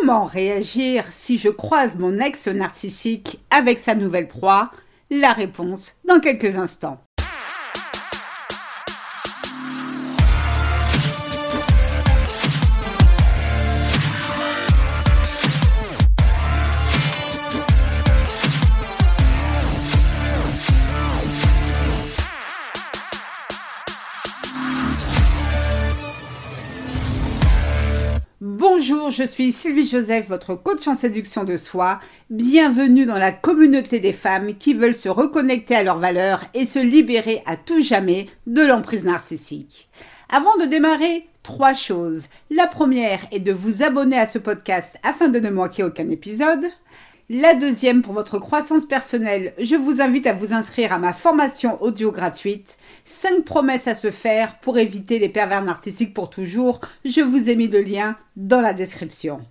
Comment réagir si je croise mon ex narcissique avec sa nouvelle proie? La réponse dans quelques instants. Bonjour, je suis Sylvie Joseph, votre coach en séduction de soi. Bienvenue dans la communauté des femmes qui veulent se reconnecter à leurs valeurs et se libérer à tout jamais de l'emprise narcissique. Avant de démarrer, trois choses. La première est de vous abonner à ce podcast afin de ne manquer aucun épisode. La deuxième, pour votre croissance personnelle, je vous invite à vous inscrire à ma formation audio gratuite 5 promesses à se faire pour éviter les pervers narcissiques pour toujours. Je vous ai mis le lien dans la description.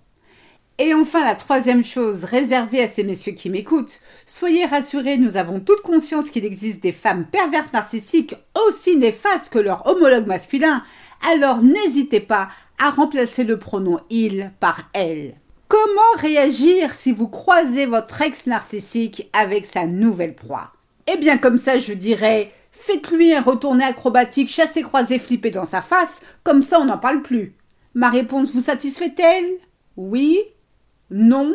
Et enfin, la troisième chose réservée à ces messieurs qui m'écoutent, soyez rassurés, nous avons toute conscience qu'il existe des femmes perverses narcissiques aussi néfastes que leur homologue masculin, alors n'hésitez pas à remplacer le pronom il par elle. Comment réagir si vous croisez votre ex narcissique avec sa nouvelle proie? Eh bien comme ça je dirais faites-lui un retourné acrobatique chassé croisé flippé dans sa face, comme ça on n'en parle plus. Ma réponse vous satisfait-elle? Oui? Non?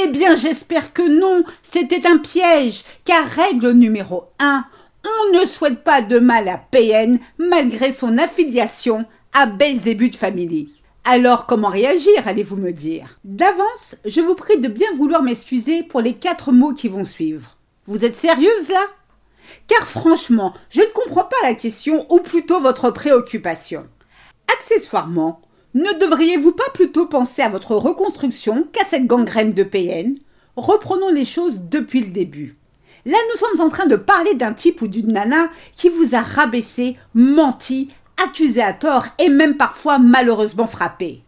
Eh bien j'espère que non, c'était un piège, car règle numéro 1, on ne souhaite pas de mal à PN malgré son affiliation à Belzébuth Family. Alors comment réagir, allez-vous me dire? D'avance, je vous prie de bien vouloir m'excuser pour les quatre mots qui vont suivre. Vous êtes sérieuse là? Car franchement, je ne comprends pas la question ou plutôt votre préoccupation. Accessoirement, ne devriez-vous pas plutôt penser à votre reconstruction qu'à cette gangrène de PN Reprenons les choses depuis le début. Là, nous sommes en train de parler d'un type ou d'une nana qui vous a rabaissé, menti, accusé à tort et même parfois malheureusement frappé.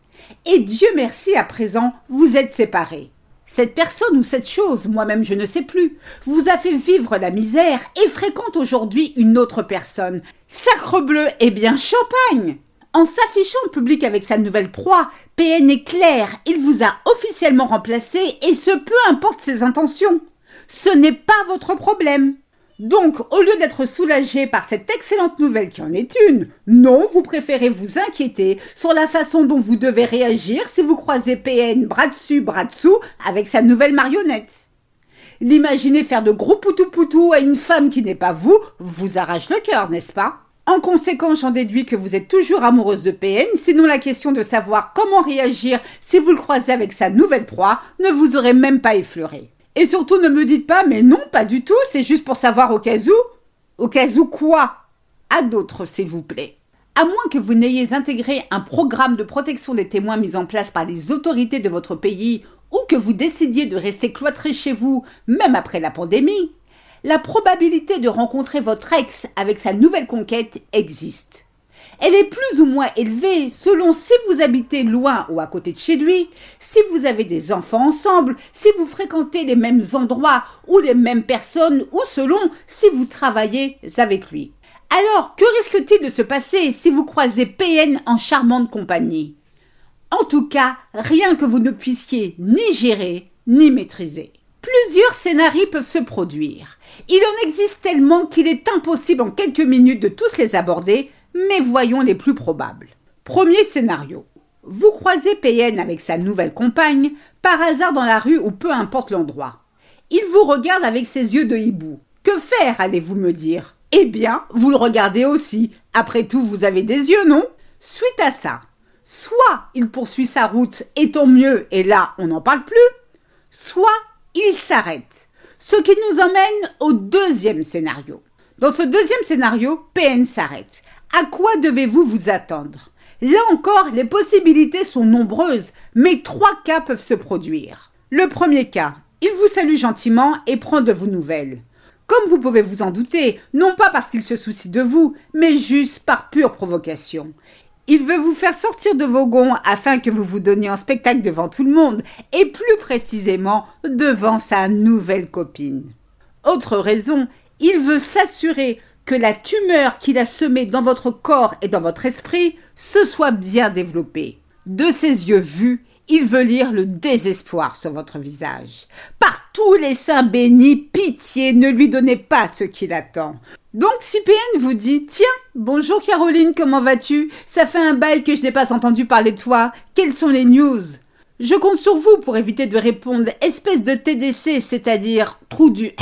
Et Dieu merci à présent, vous êtes séparés. Cette personne ou cette chose, moi-même je ne sais plus, vous a fait vivre la misère et fréquente aujourd'hui une autre personne. Sacre bleu et bien champagne En s'affichant en public avec sa nouvelle proie, PN est clair, il vous a officiellement remplacé et ce peu importe ses intentions. Ce n'est pas votre problème. Donc, au lieu d'être soulagé par cette excellente nouvelle qui en est une, non, vous préférez vous inquiéter sur la façon dont vous devez réagir si vous croisez PN bras dessus, bras dessous avec sa nouvelle marionnette. L'imaginer faire de gros poutou-poutou à une femme qui n'est pas vous vous arrache le cœur, n'est-ce pas? En conséquence, j'en déduis que vous êtes toujours amoureuse de PN, sinon la question de savoir comment réagir si vous le croisez avec sa nouvelle proie ne vous aurait même pas effleuré. Et surtout, ne me dites pas, mais non, pas du tout, c'est juste pour savoir au cas où. Au cas où quoi? À d'autres, s'il vous plaît. À moins que vous n'ayez intégré un programme de protection des témoins mis en place par les autorités de votre pays ou que vous décidiez de rester cloîtré chez vous, même après la pandémie, la probabilité de rencontrer votre ex avec sa nouvelle conquête existe. Elle est plus ou moins élevée selon si vous habitez loin ou à côté de chez lui, si vous avez des enfants ensemble, si vous fréquentez les mêmes endroits ou les mêmes personnes ou selon si vous travaillez avec lui. Alors, que risque-t-il de se passer si vous croisez PN en charmante compagnie? En tout cas, rien que vous ne puissiez ni gérer ni maîtriser. Plusieurs scénarios peuvent se produire. Il en existe tellement qu'il est impossible en quelques minutes de tous les aborder, mais voyons les plus probables. Premier scénario. Vous croisez PN avec sa nouvelle compagne, par hasard dans la rue ou peu importe l'endroit. Il vous regarde avec ses yeux de hibou. Que faire, allez-vous me dire? Eh bien, vous le regardez aussi. Après tout, vous avez des yeux, non? Suite à ça, soit il poursuit sa route, et tant mieux, et là, on n'en parle plus, soit il s'arrête. Ce qui nous emmène au deuxième scénario. Dans ce deuxième scénario, PN s'arrête. À quoi devez-vous vous attendre? Là encore, les possibilités sont nombreuses, mais trois cas peuvent se produire. Le premier cas, il vous salue gentiment et prend de vos nouvelles. Comme vous pouvez vous en douter, non pas parce qu'il se soucie de vous, mais juste par pure provocation. Il veut vous faire sortir de vos gonds afin que vous vous donniez en spectacle devant tout le monde, et plus précisément devant sa nouvelle copine. Autre raison, il veut s'assurer que la tumeur qu'il a semée dans votre corps et dans votre esprit se soit bien développée. De ses yeux vus, il veut lire le désespoir sur votre visage. Par tous les saints bénis, pitié, ne lui donnez pas ce qu'il attend. Donc PN vous dit Tiens, bonjour Caroline, comment vas-tu? Ça fait un bail que je n'ai pas entendu parler de toi. Quelles sont les news? Je compte sur vous pour éviter de répondre. Espèce de TDC, c'est-à-dire trou du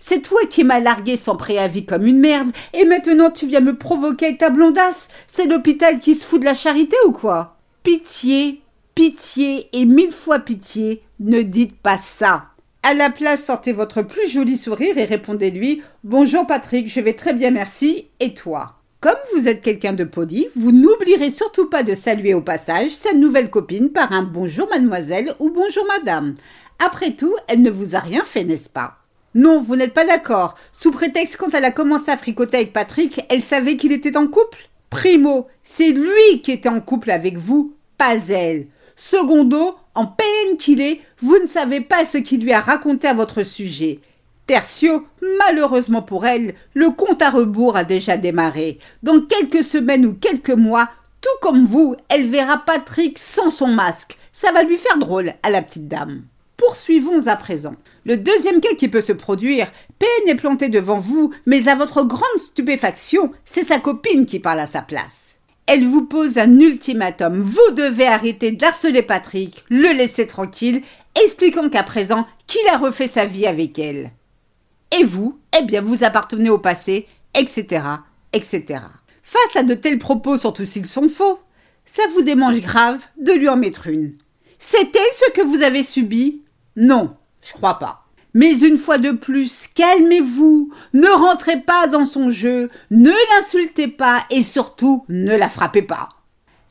C'est toi qui m'as largué sans préavis comme une merde, et maintenant tu viens me provoquer avec ta blondasse. C'est l'hôpital qui se fout de la charité ou quoi? Pitié, pitié et mille fois pitié, ne dites pas ça. À la place, sortez votre plus joli sourire et répondez-lui. Bonjour Patrick, je vais très bien merci, et toi? Comme vous êtes quelqu'un de poli, vous n'oublierez surtout pas de saluer au passage sa nouvelle copine par un bonjour mademoiselle ou bonjour madame. Après tout, elle ne vous a rien fait, n'est-ce pas? Non, vous n'êtes pas d'accord. Sous prétexte quand elle a commencé à fricoter avec Patrick, elle savait qu'il était en couple? Primo, c'est lui qui était en couple avec vous, pas elle. Secondo, en peine qu'il est, vous ne savez pas ce qu'il lui a raconté à votre sujet. Tertio, malheureusement pour elle, le compte à rebours a déjà démarré. Dans quelques semaines ou quelques mois, tout comme vous, elle verra Patrick sans son masque. Ça va lui faire drôle à la petite dame. Poursuivons à présent. Le deuxième cas qui peut se produire, PN est planté devant vous, mais à votre grande stupéfaction, c'est sa copine qui parle à sa place. Elle vous pose un ultimatum. Vous devez arrêter d'harceler Patrick, le laisser tranquille, expliquant qu'à présent, qu'il a refait sa vie avec elle et vous, eh bien, vous appartenez au passé, etc., etc. Face à de tels propos, surtout s'ils sont faux, ça vous démange grave de lui en mettre une. Elle ce que vous avez subi? Non, je crois pas. Mais une fois de plus, calmez-vous, ne rentrez pas dans son jeu, ne l'insultez pas et surtout ne la frappez pas.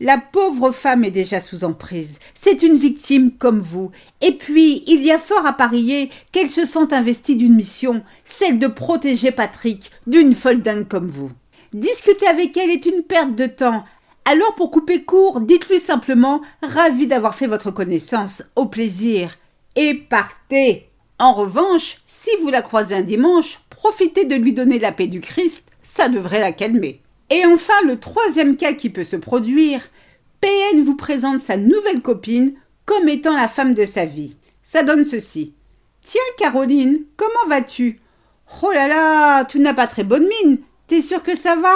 La pauvre femme est déjà sous emprise. C'est une victime comme vous. Et puis, il y a fort à parier qu'elle se sent investie d'une mission, celle de protéger Patrick d'une folle dingue comme vous. Discuter avec elle est une perte de temps. Alors, pour couper court, dites-lui simplement ravi d'avoir fait votre connaissance, au plaisir. Et partez. En revanche, si vous la croisez un dimanche, profitez de lui donner la paix du Christ, ça devrait la calmer. Et enfin, le troisième cas qui peut se produire, PN vous présente sa nouvelle copine comme étant la femme de sa vie. Ça donne ceci. Tiens, Caroline, comment vas-tu? Oh là là, tu n'as pas très bonne mine. T'es sûre que ça va?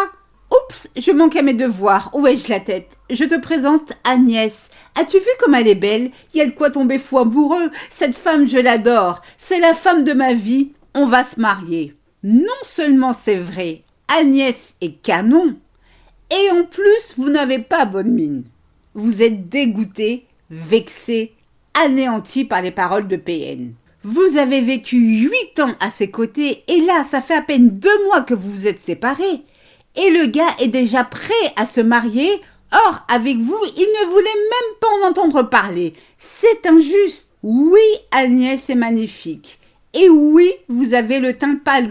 Oups, je manque à mes devoirs. Où ai-je la tête? Je te présente Agnès. As-tu vu comme elle est belle? Il y a de quoi tomber fou amoureux. Cette femme, je l'adore. C'est la femme de ma vie. On va se marier. Non seulement c'est vrai, Agnès est canon. Et en plus, vous n'avez pas bonne mine. Vous êtes dégoûté, vexé, anéanti par les paroles de PN. Vous avez vécu huit ans à ses côtés et là, ça fait à peine deux mois que vous vous êtes séparés. Et le gars est déjà prêt à se marier. Or, avec vous, il ne voulait même pas en entendre parler. C'est injuste. Oui, Agnès est magnifique. Et oui, vous avez le teint pâle.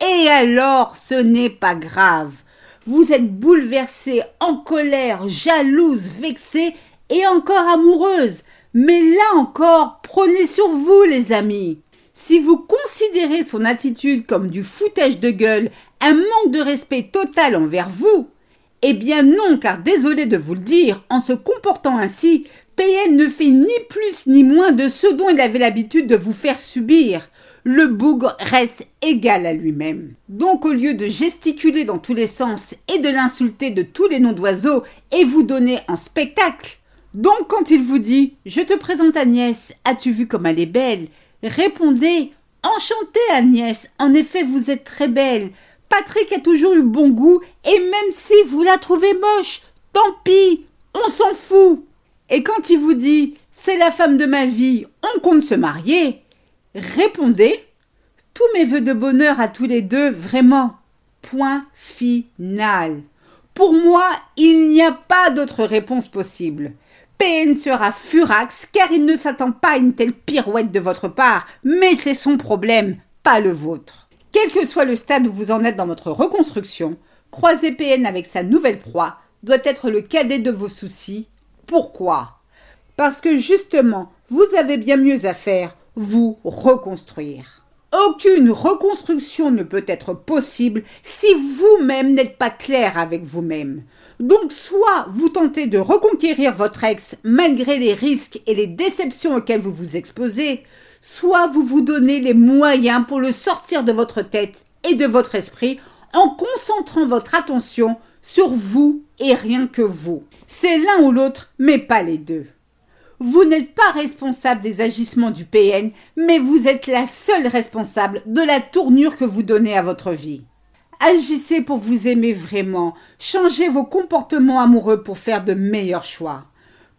Et alors, ce n'est pas grave. Vous êtes bouleversée, en colère, jalouse, vexée et encore amoureuse. Mais là encore, prenez sur vous, les amis. Si vous considérez son attitude comme du foutage de gueule, un manque de respect total envers vous, eh bien non, car désolé de vous le dire, en se comportant ainsi, PN ne fait ni plus ni moins de ce dont il avait l'habitude de vous faire subir le bougre reste égal à lui-même. Donc au lieu de gesticuler dans tous les sens et de l'insulter de tous les noms d'oiseaux et vous donner un spectacle, donc quand il vous dit Je te présente Agnès, as-tu vu comme elle est belle? répondez Enchantée Agnès, en effet vous êtes très belle. Patrick a toujours eu bon goût et même si vous la trouvez moche, tant pis, on s'en fout. Et quand il vous dit C'est la femme de ma vie, on compte se marier, Répondez tous mes voeux de bonheur à tous les deux, vraiment. Point final. Pour moi, il n'y a pas d'autre réponse possible. PN sera furax car il ne s'attend pas à une telle pirouette de votre part, mais c'est son problème, pas le vôtre. Quel que soit le stade où vous en êtes dans votre reconstruction, croiser PN avec sa nouvelle proie doit être le cadet de vos soucis. Pourquoi? Parce que justement, vous avez bien mieux à faire vous reconstruire. Aucune reconstruction ne peut être possible si vous-même n'êtes pas clair avec vous-même. Donc soit vous tentez de reconquérir votre ex malgré les risques et les déceptions auxquelles vous vous exposez, soit vous vous donnez les moyens pour le sortir de votre tête et de votre esprit en concentrant votre attention sur vous et rien que vous. C'est l'un ou l'autre, mais pas les deux. Vous n'êtes pas responsable des agissements du PN, mais vous êtes la seule responsable de la tournure que vous donnez à votre vie. Agissez pour vous aimer vraiment. Changez vos comportements amoureux pour faire de meilleurs choix.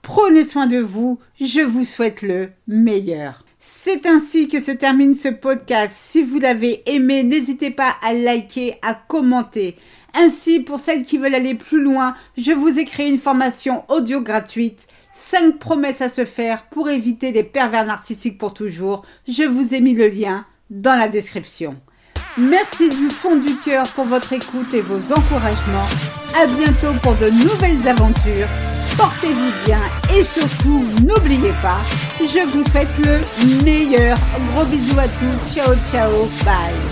Prenez soin de vous. Je vous souhaite le meilleur. C'est ainsi que se termine ce podcast. Si vous l'avez aimé, n'hésitez pas à liker, à commenter. Ainsi, pour celles qui veulent aller plus loin, je vous ai créé une formation audio gratuite. 5 promesses à se faire pour éviter les pervers narcissiques pour toujours. Je vous ai mis le lien dans la description. Merci du fond du cœur pour votre écoute et vos encouragements. À bientôt pour de nouvelles aventures. Portez-vous bien et surtout, n'oubliez pas, je vous souhaite le meilleur. Gros bisous à tous. Ciao, ciao. Bye.